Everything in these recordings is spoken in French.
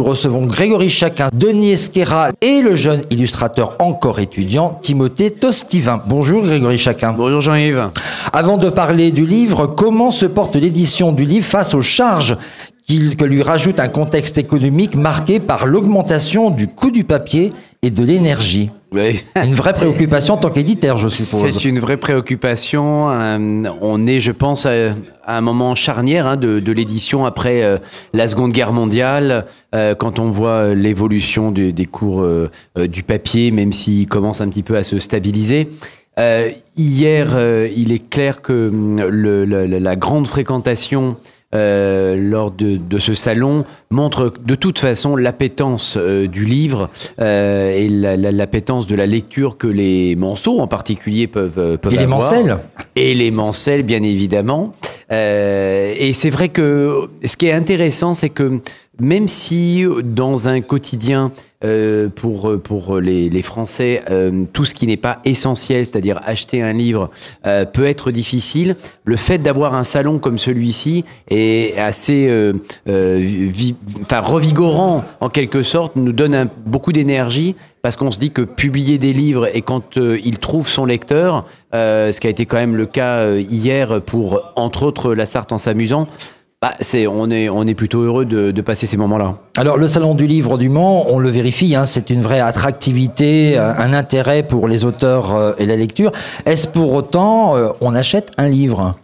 nous recevons Grégory Chacun, Denis Esquera et le jeune illustrateur encore étudiant Timothée Tostivin. Bonjour Grégory Chacun. Bonjour Jean-Yves. Avant de parler du livre, comment se porte l'édition du livre face aux charges que lui rajoute un contexte économique marqué par l'augmentation du coût du papier et de l'énergie? Une vraie préoccupation en tant qu'éditeur, je suppose. C'est une vraie préoccupation. Euh, on est, je pense, à, un moment charnière hein, de, l'édition après euh, la Seconde Guerre mondiale, euh, quand on voit l'évolution des cours du papier, même s'il commence un petit peu à se stabiliser. hier, il est clair que le, la grande fréquentation euh, lors de, de, ce salon montre de toute façon l'appétence euh, du livre euh, et l'appétence de la lecture que les manceaux en particulier peuvent, peuvent et les mancelles. Et les mancelles bien évidemment. Et c'est vrai que ce qui est intéressant c'est que même si dans un quotidien euh, pour, pour les, les Français, euh, tout ce qui n'est pas essentiel, c'est-à-dire acheter un livre, euh, peut être difficile, le fait d'avoir un salon comme celui-ci est assez euh, euh, enfin, revigorant en quelque sorte, nous donne beaucoup d'énergie parce qu'on se dit que publier des livres et quand il trouve son lecteur, ce qui a été quand même le cas hier pour, entre autres, La Sarthe en s'amusant, bah, c'est, on, est, on est plutôt heureux de, de passer ces moments-là. Alors le Salon du Livre du Mans, on le vérifie, hein, c'est une vraie attractivité, un intérêt pour les auteurs euh, et la lecture. Est-ce pour autant euh, on achète un livre?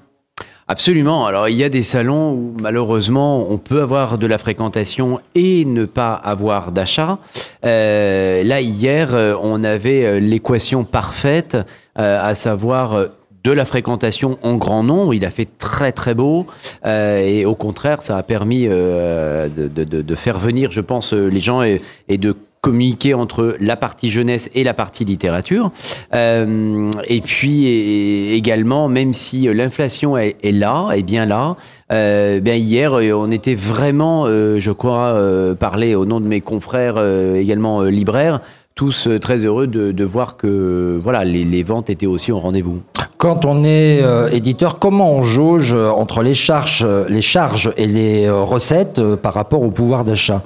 Absolument. Alors il y a des salons où malheureusement on peut avoir de la fréquentation et ne pas avoir d'achat. Euh, là hier on avait l'équation parfaite, à savoir de la fréquentation en grand nombre. Il a fait très très beau euh, et au contraire, ça a permis euh, de, faire venir, je pense, euh, les gens et, de communiquer entre la partie jeunesse et la partie littérature. Et puis également, même si l'inflation est, là, est bien là, bien hier on était vraiment, je crois, parler au nom de mes confrères également libraires, tous très heureux de, de voir que voilà les, les, ventes étaient aussi au rendez-vous. Quand on est euh, éditeur, comment on jauge euh, entre les charges, euh, les charges et les recettes par rapport au pouvoir d'achat?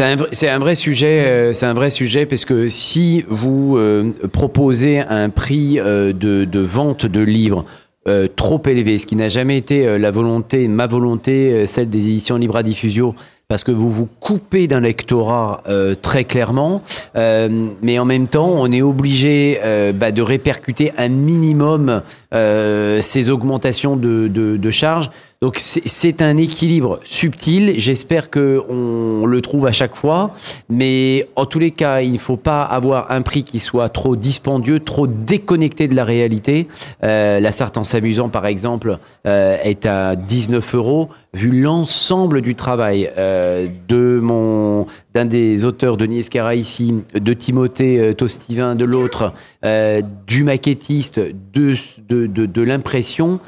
C'est un, un, vrai sujet, c'est un vrai sujet parce que si vous euh, proposez un prix euh, de, de, vente de livres euh, trop élevé, ce qui n'a jamais été la volonté, ma volonté, celle des éditions Libra Diffusio, parce que vous vous coupez d'un lectorat euh, très clairement, euh, mais en même temps, on est obligé euh, bah, de répercuter un minimum euh, ces augmentations de, de, de charges. Donc c'est un équilibre subtil. J'espère que on le trouve à chaque fois, mais en tous les cas, il ne faut pas avoir un prix qui soit trop dispendieux, trop déconnecté de la réalité. Euh, la Sarthe en s'amusant, par exemple, euh, est à 19 euros. Vu l'ensemble du travail euh, de mon d'un des auteurs, Denis Escara ici, de Timothée euh, Tostivin de l'autre, euh, du maquettiste, de, de, de, de l'impression,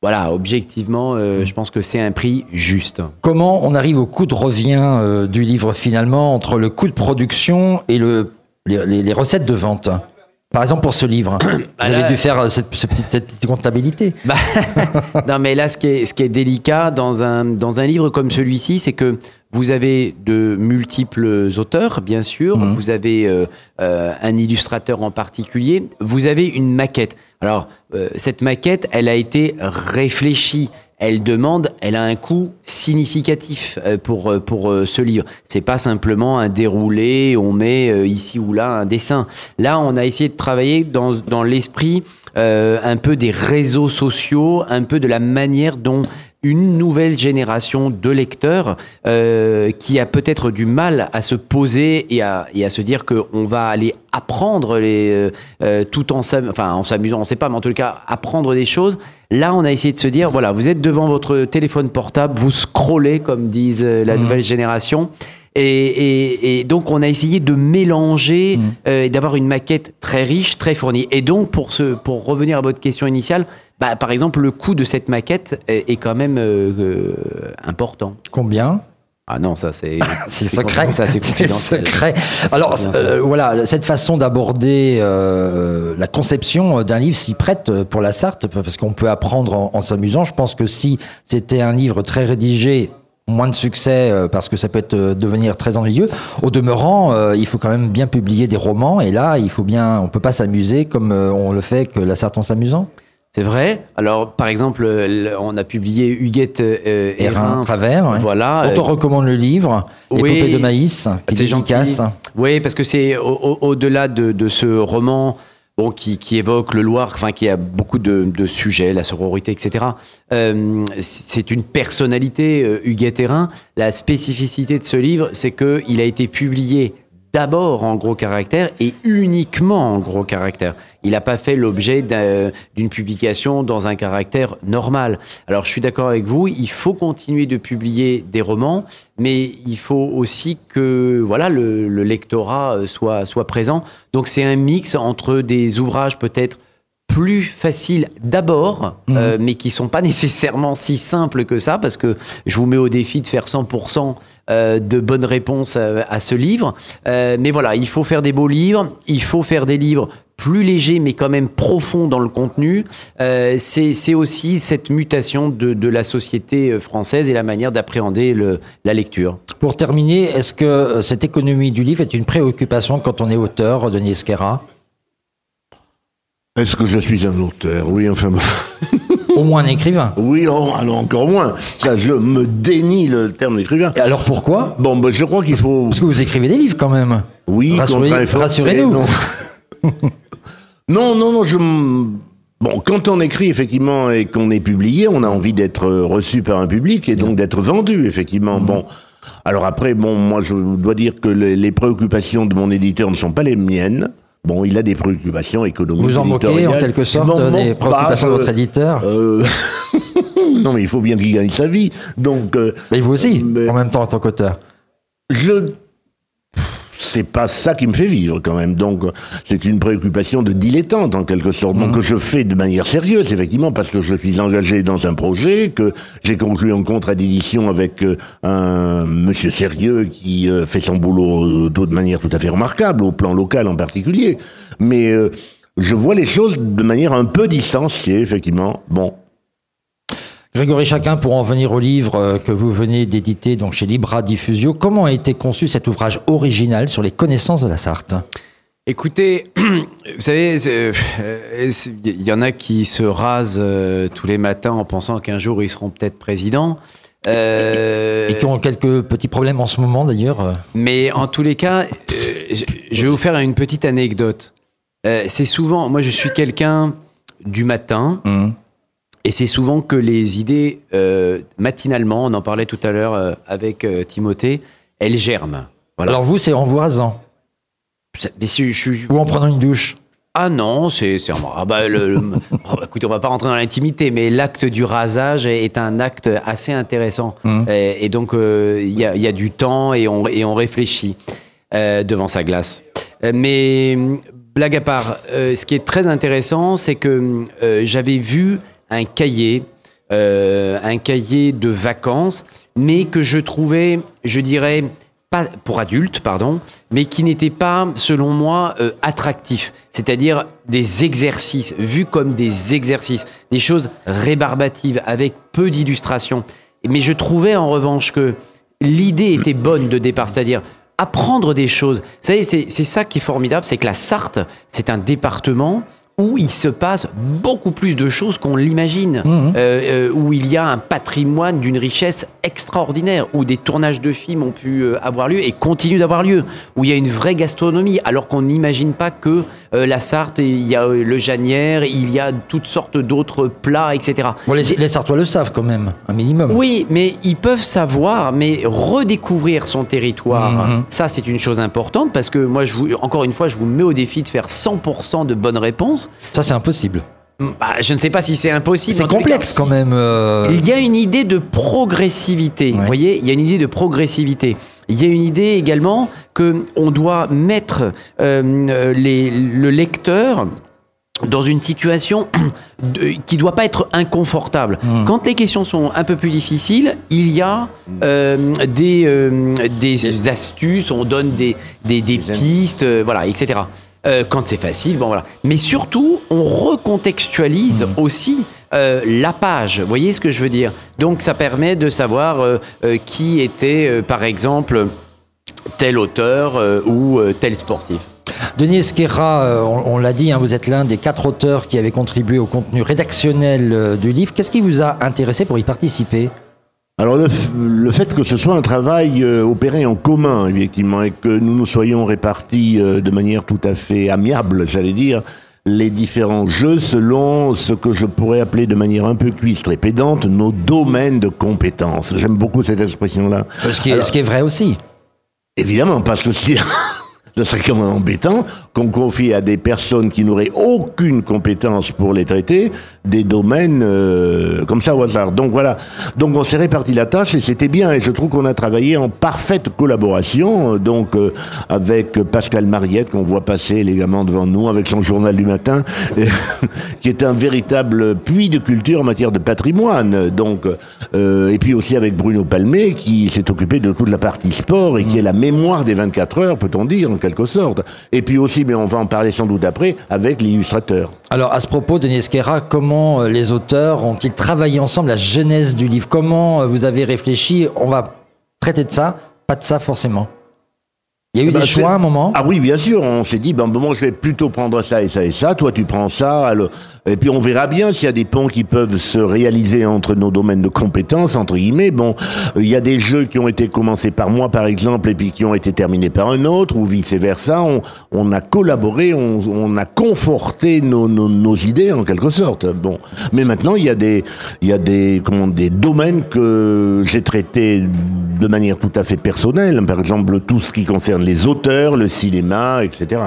voilà, objectivement, euh, je pense que c'est un prix juste. Comment on arrive au coût de revient euh, du livre finalement entre le coût de production et le, les, les recettes de vente? Par exemple, pour ce livre, vous bah avez dû faire cette, cette, cette petite comptabilité. Bah, non, mais là, ce qui est, ce qui est délicat dans un, dans un livre comme celui-ci, c'est que vous avez de multiples auteurs, bien sûr. Mmh. Vous avez euh, euh, un illustrateur en particulier. Vous avez une maquette. Alors, euh, cette maquette, elle a été réfléchie elle demande, elle a un coût significatif euh, pour, euh, pour euh, ce livre. C'est pas simplement un déroulé, on met ici ou là un dessin. Là, on a essayé de travailler dans, dans l'esprit euh, un peu des réseaux sociaux, un peu de la manière dont une nouvelle génération de lecteurs euh, qui a peut-être du mal à se poser et à, et à se dire qu'on va aller apprendre les, euh, tout en s'amusant, enfin en s'amusant, on ne sait pas, mais en tout cas apprendre des choses. Là, on a essayé de se dire, voilà, vous êtes devant votre téléphone portable, vous scrollez, comme disent la mmh. nouvelle génération. Et, et, et, donc, on a essayé de mélanger mmh. euh, et d'avoir une maquette très riche, très fournie. Et donc, pour, ce, pour revenir à votre question initiale, bah, par exemple, le coût de cette maquette est, est quand même euh, important. Combien? Ah non, ça c'est c'est secret. Ça c'est confidentiel. secret. Alors euh, voilà, cette façon d'aborder euh, la conception d'un livre s'y prête pour la Sarthe parce qu'on peut apprendre en, en s'amusant. Je pense que si c'était un livre très rédigé, moins de succès euh, parce que ça peut être, euh, devenir très ennuyeux. Au demeurant, euh, il faut quand même bien publier des romans et là, il faut bien, on peut pas s'amuser comme euh, on le fait que la Sarthe en s'amusant. C'est vrai. Alors, par exemple, on a publié Huguette euh, Hérin. Travers. ouais. Voilà. On recommande le livre, oui. Épopée de maïs, qui est efficace. Oui, parce que c'est au- au- au-delà de, de ce roman bon, qui, qui évoque le Loir, enfin qui a beaucoup de, de sujets, la sororité, etc. Euh, c'est une personnalité, euh, Huguette Hérin. La spécificité de ce livre, c'est qu'il a été publié d'abord en gros caractère et uniquement en gros caractère. Il n'a pas fait l'objet d'un- d'une publication dans un caractère normal. Alors je suis d'accord avec vous, il faut continuer de publier des romans, mais il faut aussi que voilà le, le lectorat euh, soit, soit présent. Donc c'est un mix entre des ouvrages peut-être plus faciles d'abord, euh, mais qui sont pas nécessairement si simples que ça, parce que je vous mets au défi de faire 100% euh, de bonnes réponses à, à ce livre. Euh, mais voilà, il faut faire des beaux livres, il faut faire des livres plus légers, mais quand même profonds dans le contenu. Euh, c'est aussi cette mutation de, de la société euh, française et la manière d'appréhender la lecture. Pour terminer, est-ce que euh, cette économie du livre est une préoccupation quand on est auteur, Denis Esquera Est-ce que je suis un auteur? Oui, enfin. Au moins un écrivain. Oui, oh, alors encore moins. Ça, je me dénie le terme d'écrivain. Et alors pourquoi? Bon, ben, je crois qu'il faut. Parce que vous écrivez des livres quand même. Oui, Rassurez- rassurez-nous. Non. non, non, non, je. Bon, quand on écrit effectivement et qu'on est publié, on a envie d'être reçu par un public et donc d'être vendu effectivement. Mhm. Bon, alors après, bon, moi je dois dire que les, les préoccupations de mon éditeur ne sont pas les miennes. Bon, il a des préoccupations économiques. Vous en moquez en quelque sorte des préoccupations de votre je- éditeur euh, non, mais il faut bien qu'il gagne sa vie. Donc, euh, Mais vous aussi, mais- en même temps en tant qu'auteur. je. C'est pas ça qui me fait vivre quand même. Donc, c'est une préoccupation de dilettante en quelque sorte. Donc, que je fais de manière sérieuse, effectivement, parce que je suis engagé dans un projet, que j'ai conclu un contrat d'édition avec euh, un monsieur sérieux qui euh, fait son boulot euh, de manière tout à fait remarquable, au plan local en particulier. Mais euh, je vois les choses de manière un peu distanciée, effectivement. Bon, Grégory Chacun, pour en venir au livre euh, que vous venez d'éditer donc chez Libra Diffusio, comment a été conçu cet ouvrage original sur les connaissances de la Sarthe? Écoutez, vous savez, euh, il y en a qui se rasent euh, tous les matins en pensant qu'un jour ils seront peut-être présidents. Euh, Et qui ont quelques petits problèmes en ce moment d'ailleurs. mais en tous les cas, je vais vous faire une petite anecdote. C'est souvent, moi je suis quelqu'un du matin, Hum. Et c'est souvent que les idées, euh, matinalement, on en parlait tout à l'heure euh, avec euh, Timothée, elles germent. Voilà. Alors vous, c'est en vous rasant Mais si je suis ou en prenant une douche. Ah non, c'est c'est ah bah, le, le- oh, écoutez, on va pas rentrer dans l'intimité, mais l'acte du rasage est, est un acte assez intéressant. Mhm. Et, et donc euh, il y, a, il y a du temps et on, et on réfléchit euh, devant sa glace. Euh, mais blague à part, euh, ce qui est très intéressant, c'est que euh, j'avais vu un cahier, euh, un cahier de vacances, mais que je trouvais, je dirais, pas pour adultes, pardon, mais qui n'était pas, selon moi, euh, attractif. C'est-à-dire des exercices, vus comme des exercices, des choses rébarbatives, avec peu d'illustrations. Mais je trouvais en revanche que l'idée était bonne de départ, c'est-à-dire apprendre des choses. Vous savez, c'est c'est ça qui est formidable, c'est que la Sarthe, c'est un département où il se passe beaucoup plus de choses qu'on l'imagine, euh, euh, où il y a un patrimoine d'une richesse extraordinaire, où des tournages de films ont pu euh, avoir lieu et continuent d'avoir lieu, où il y a une vraie gastronomie, alors qu'on n'imagine pas que euh, la Sarthe, il y a le Janière, il y a toutes sortes d'autres plats, etc. Bon, les, les Sartois le savent quand même, un minimum. Oui, mais ils peuvent savoir, mais redécouvrir son territoire, Mhm. ça c'est une chose importante parce que moi, je vous, encore une fois, je vous mets au défi de faire 100% de bonnes réponses. Ça, c'est impossible. Bah, je ne sais pas si c'est impossible. C'est complexe quand même. euh. Il y a une idée de progressivité. Ouais. Vous voyez, il y a une idée de progressivité. Il y a une idée également que on doit mettre euh, les- le lecteur dans une situation de- qui doit pas être inconfortable. Quand les questions sont un peu plus difficiles, il y a euh, des, euh, des astuces, on donne des, des, des pistes, euh, voilà, etc. Euh, quand c'est facile, bon voilà. Mais surtout, on recontextualise aussi euh, la page. Vous voyez ce que je veux dire? Donc ça permet de savoir euh, qui était, par exemple, tel auteur ou tel sportif. Denis Esquerra, on, on l'a dit, hein, vous êtes l'un des quatre auteurs qui avaient contribué au contenu rédactionnel du livre. Qu'est-ce qui vous a intéressé pour y participer? Alors le, fait que ce soit un travail euh, opéré en commun, effectivement, et que nous nous soyons répartis euh, de manière tout à fait amiable, j'allais dire, les différents jeux selon ce que je pourrais appeler de manière un peu cuistre et pédante nos domaines de compétences. J'aime beaucoup cette expression-là. ce qui, est, Alors- ce qui est vrai aussi. Évidemment, parce que si ce serait quand même embêtant qu'on confie à des personnes qui n'auraient aucune compétence pour les traiter des domaines euh, comme ça au hasard. Donc voilà. Donc on s'est réparti la tâche et c'était bien. Et je trouve qu'on a travaillé en parfaite collaboration. euh, Donc euh, avec Pascal Mariette qu'on voit passer élégamment devant nous avec son journal du matin, qui est un véritable puits de culture en matière de patrimoine. Donc euh, et puis aussi avec Bruno Palmé qui s'est occupé de toute la partie sport et qui est la mémoire des 24 heures, peut-on dire en quelque sorte. Et puis aussi, mais on va en parler sans doute après, avec l'illustrateur. Alors à ce propos, Denis Esquerra, comment euh, les auteurs ont-ils travaillé ensemble la genèse du livre? Comment euh, vous avez réfléchi? On va traiter de ça, pas de ça forcément. Il y a eu Eh ben, des choix à un moment? Ah oui, bien sûr, on s'est dit, ben, moi je vais plutôt prendre ça et ça et ça, toi tu prends ça, alors- et puis on verra bien s'il y a des ponts qui peuvent se réaliser entre nos domaines de compétences, entre guillemets. Bon, il y a des jeux qui ont été commencés par moi, par exemple, et puis qui ont été terminés par un autre, ou vice-versa. On, a collaboré, on, on a conforté nos, nos, nos idées, en quelque sorte. Bon, mais maintenant, il y a des, il y a des, comment, des domaines que j'ai traités de manière tout à fait personnelle. Par exemple, tout ce qui concerne les auteurs, le cinéma, etc.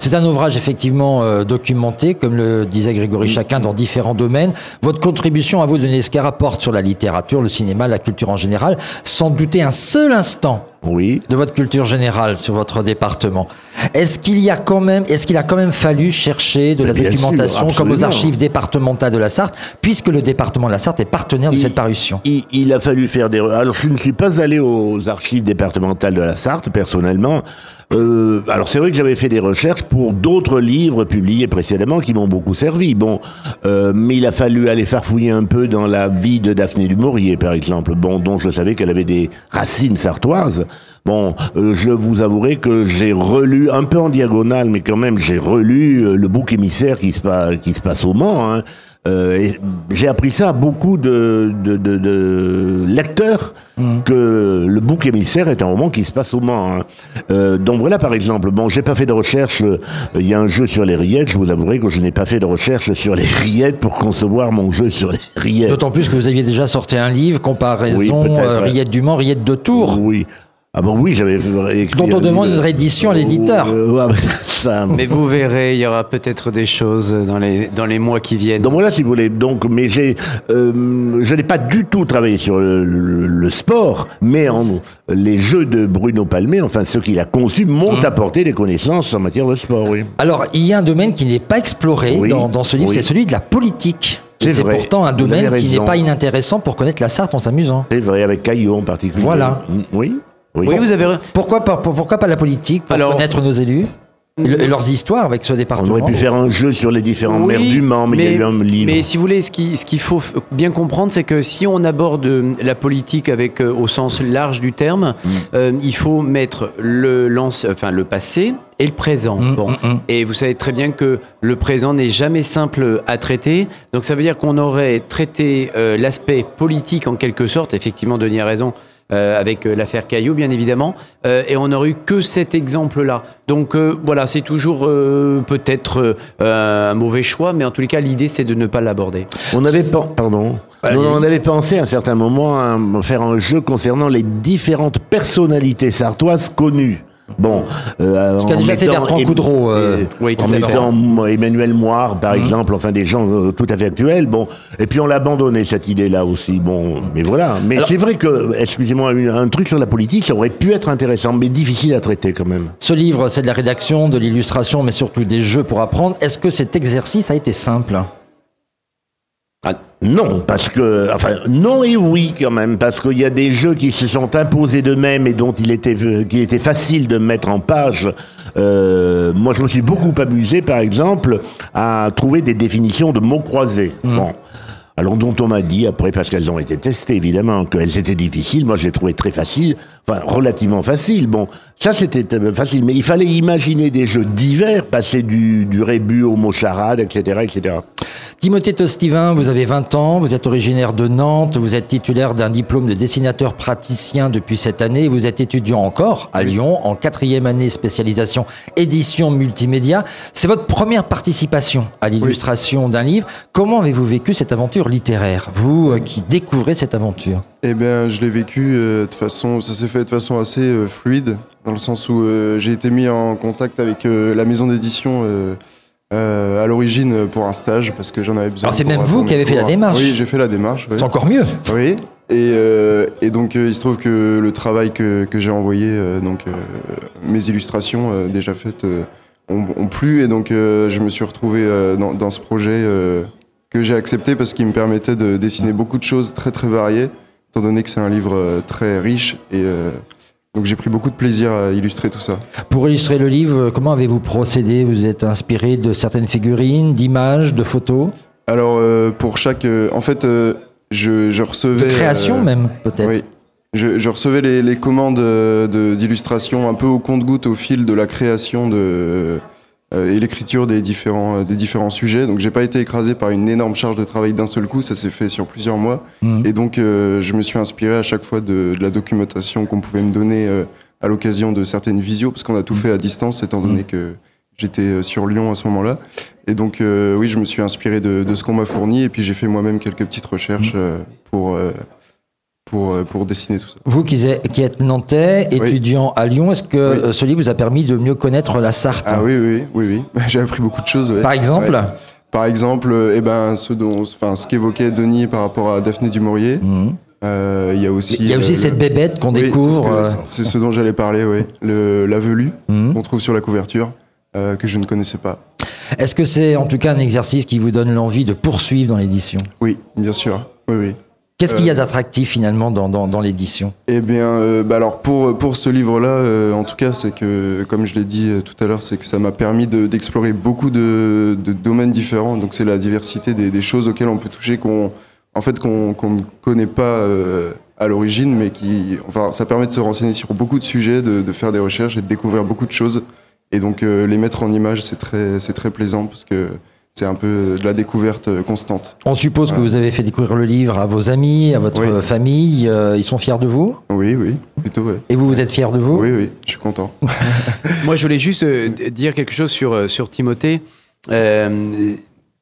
C'est un ouvrage effectivement euh, documenté, comme le disait Grégory Chacun, dans différents domaines. Votre contribution à vous, Denis Esquerra, porte sur la littérature, le cinéma, la culture en général, sans douter un seul instant Oui. de votre culture générale sur votre département. Est-ce qu'il y a quand même, est-ce qu'il a quand même fallu chercher de la Bien sûr, documentation comme aux archives départementales de la Sarthe, puisque le département de la Sarthe est partenaire de cette parution? Il, il a fallu faire des... Alors, je ne suis pas allé aux archives départementales de la Sarthe, personnellement. Euh, alors, c'est vrai que j'avais fait des recherches pour d'autres livres publiés précédemment qui m'ont beaucoup servi. Bon, euh, mais il a fallu aller farfouiller un peu dans la vie de Daphné du Maurier, par exemple, bon, dont je savais qu'elle avait des racines sartoises. Bon, euh, je vous avouerai que j'ai relu, un peu en diagonale, mais quand même, j'ai relu euh, le bouc émissaire qui se, pa- qui se passe au Mans. Hein. Euh, j'ai appris ça à beaucoup de, de, de, de lecteurs que le bouc émissaire est un roman qui se passe au Mans. hein. Euh, donc voilà par exemple. Bon, j'ai pas fait de recherche. euh, Il y a un jeu sur les rillettes. Je vous avouerai que je n'ai pas fait de recherche sur les rillettes pour concevoir mon jeu sur les rillettes. D'autant plus que vous aviez déjà sorti un livre, comparaison Oui, peut-être, euh, ouais. Rillette du Mans, Rillette de Tours. Oui. Ah bon oui, j'avais écrit. Dont on demande une réédition à l'éditeur. Euh, Mais vous verrez, il y aura peut-être des choses dans les, dans les mois qui viennent. Donc voilà, si vous voulez. Donc, mais j'ai, euh, je n'ai pas du tout travaillé sur le, le- le sport, mais en, les jeux de Bruno Palmé, enfin ceux qu'il a conçus, m'ont apporté des connaissances en matière de sport. Oui. Alors, il y a un domaine qui n'est pas exploré Oui, dans, dans ce livre, oui. c'est celui de la politique. C'est pourtant un domaine qui n'est pas inintéressant pour connaître la Sarthe en s'amusant. C'est vrai, avec Caillot en particulier. Voilà. Mm, Oui. Oui. Oui, vous avez raison. Pourquoi pas, pour- pourquoi pas la politique pour Alors- connaître nos élus et, le- et leurs histoires avec ce On département aurait pu faire un jeu sur les différentes Oui, mers du Mans, mais, il y a eu un livre. mais si vous voulez, ce qui- ce qu'il faut bien comprendre, c'est que si on aborde euh, la politique avec euh, au sens large du terme, Mm. euh, il faut mettre le, lance, enfin, le passé et le présent. Mm, bon. mm. Et vous savez très bien que le présent n'est jamais simple à traiter. Donc ça veut dire qu'on aurait traité euh, l'aspect politique en quelque sorte, effectivement, Denis a raison, euh, avec euh, l'affaire Caillot, bien évidemment, euh, et on n'aurait eu que cet exemple-là. Donc euh, voilà, c'est toujours euh, peut-être euh, un mauvais choix, mais en tous les cas, l'idée, c'est de ne pas l'aborder. On avait pardon. Non, on avait pensé à un certain moment à faire un jeu concernant les différentes personnalités sartoises connues. Bon, euh, Ce qu'a en déjà fait mettant- Bertrand Coudreau, euh, oui, en mettant Emmanuel Moire, Mmh. par exemple, enfin des gens euh, tout à fait actuels. Bon, et puis on l'a abandonné cette idée-là aussi. Bon, mais voilà. Mais c'est vrai que, excusez-moi, un truc sur la politique, ça aurait pu être intéressant, mais difficile à traiter quand même. Ce livre, c'est de la rédaction, de l'illustration, mais surtout des jeux pour apprendre. Est-ce que cet exercice a été simple? Non, parce que, enfin, non et oui quand même, parce qu'il y a des jeux qui se sont imposés d'eux-mêmes et dont il était, euh, qu'il était facile de mettre en page. Euh, moi, je me suis beaucoup amusé, par exemple, à trouver des définitions de mots croisés. Bon. Alors dont on m'a dit après, parce qu'elles ont été testées évidemment, qu'elles étaient difficiles. Moi, je les trouvais très faciles, enfin relativement faciles. Bon, ça c'était euh, facile, mais il fallait imaginer des jeux divers, passer du, du rébut au mot charade, etc., etc. Timothée Tostivin, vous avez 20 ans, vous êtes originaire de Nantes, vous êtes titulaire d'un diplôme de dessinateur praticien depuis cette année, vous êtes étudiant encore à Lyon en quatrième année spécialisation édition multimédia. C'est votre première participation à l'illustration d'un livre. Comment avez-vous vécu cette aventure littéraire, vous euh, qui découvrez cette aventure? Eh bien, je l'ai vécu euh, de façon, ça s'est fait de façon assez euh, fluide, dans le sens où j'ai été mis en contact avec la maison d'édition. Euh, à l'origine pour un stage parce que j'en avais besoin. Alors, c'est même vous qui avez fait la démarche. Oui, j'ai fait la démarche. oui. C'est encore mieux. Oui. Et, euh, et donc euh, il se trouve que le travail que, que j'ai envoyé, donc mes illustrations déjà faites, ont, ont plu et donc je me suis retrouvé dans, dans ce projet que j'ai accepté parce qu'il me permettait de dessiner beaucoup de choses très très variées, étant donné que c'est un livre très riche et donc j'ai pris beaucoup de plaisir à illustrer tout ça. Pour illustrer le livre, comment avez-vous procédé Vous êtes inspiré de certaines figurines, d'images, de photos, Alors euh, pour chaque, euh, en fait, euh, je, je de recevais création euh, même peut-être Oui. Je, je recevais les, les commandes de- d'illustration un peu au compte-goutte au fil de la création de, et l'écriture des différents, euh, des différents sujets. Donc j'ai pas été écrasé par une énorme charge de travail d'un seul coup, ça s'est fait sur plusieurs mois. Mhm. Et donc euh, je me suis inspiré à chaque fois de, de la documentation qu'on pouvait me donner euh, à l'occasion de certaines visios, parce qu'on a tout fait à distance étant donné que j'étais euh, sur Lyon à ce moment-là. Et donc euh, oui, je me suis inspiré de, de ce qu'on m'a fourni et puis j'ai fait moi-même quelques petites recherches euh, pour... euh, pour, euh, pour dessiner tout ça. Vous qui êtes, qui êtes nantais, Oui. étudiant à Lyon, est-ce que Oui. euh, ce livre vous a permis de mieux connaître la Sarthe? Ah oui, oui, oui, oui. J'ai appris beaucoup de choses. ouais. Par exemple? Ouais. Par exemple, eh ben, ce, dont, enfin, ce qu'évoquait Denis par rapport à Daphné du Maurier. Mhm. Euh, Il y a aussi, Il y a aussi cette bébête qu'on Oui, c'est ce découvre. C'est ce dont j'allais parler, oui. Le, la velue mhm. qu'on trouve sur la couverture, euh, que je ne connaissais pas. Est-ce que c'est en tout cas un exercice qui vous donne l'envie de poursuivre dans l'édition? Oui, bien sûr. Oui, oui. Qu'est-ce qu'il y a Euh, d'attractif finalement dans, dans, dans l'édition? Eh bien, euh, bah alors pour, pour ce livre-là, euh, en tout cas, c'est que, comme je l'ai dit tout à l'heure, c'est que ça m'a permis de- d'explorer beaucoup de, de domaines différents. Donc, c'est la diversité des, des choses auxquelles on peut toucher, qu'on en fait, qu'on qu'on ne connaît pas euh, à l'origine, mais qui, enfin, ça permet de se renseigner sur beaucoup de sujets, de, de faire des recherches et de découvrir beaucoup de choses. Et donc, les mettre en image, c'est très, c'est très plaisant parce que c'est un peu de la découverte euh, constante. On suppose que vous avez fait découvrir le livre à vos amis, à votre Oui. famille. euh, ils sont fiers de vous? Oui, oui, plutôt, ouais. Et vous, vous êtes fiers de vous? Oui, oui, je suis content. Moi, je voulais juste euh, dire quelque chose sur, sur Timothée. Euh,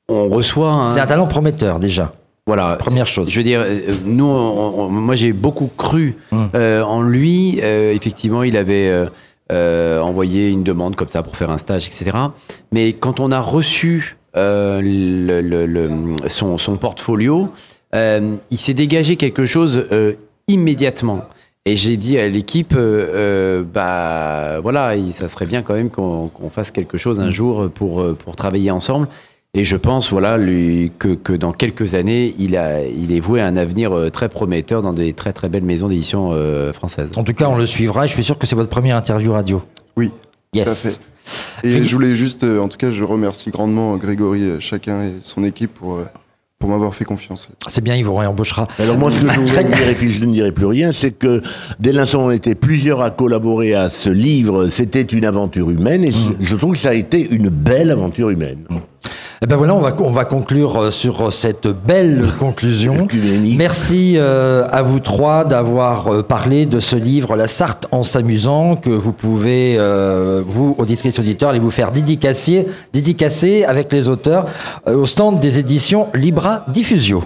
on reçoit un. C'est un talent prometteur déjà. Voilà. Première chose. Je veux dire, nous, on- on- moi, j'ai beaucoup cru Hum. euh, en lui. Euh, effectivement, il avait euh, euh, envoyé une demande comme ça pour faire un stage, etc. Mais quand on a reçu euh, le- le- le- son, son portfolio, euh, il s'est dégagé quelque chose euh, immédiatement. Et j'ai dit à l'équipe, euh, euh, bah voilà, il- ça serait bien quand même qu'on fasse quelque chose un jour pour, pour travailler ensemble. Et je pense, voilà, lui, que, que dans quelques années, il, a, il est voué à un avenir très prometteur dans des très très belles maisons d'édition euh, françaises. En tout cas, on le suivra. Je suis sûr que c'est votre première interview radio. Oui, tout à Yes. fait. Et je voulais juste, euh, en tout cas, je remercie grandement Grégory, euh, chacun et son équipe pour, euh, pour m'avoir fait confiance. C'est bien, il vous réembauchera. Alors moi, ce que je voudrais dire, et puis je ne dirai plus rien, c'est que dès l'instant où on était plusieurs à collaborer à ce livre, c'était une aventure humaine, et je- je trouve que ça a été une belle aventure humaine. Eh ben voilà, on va, on va conclure euh, sur cette belle conclusion. Merci euh, à vous trois d'avoir euh, parlé de ce livre La Sarthe en s'amusant que vous pouvez, euh, vous, auditrices, auditeurs, aller vous faire dédicacer, dédicacer avec les auteurs euh, au stand des éditions Libra Diffusio.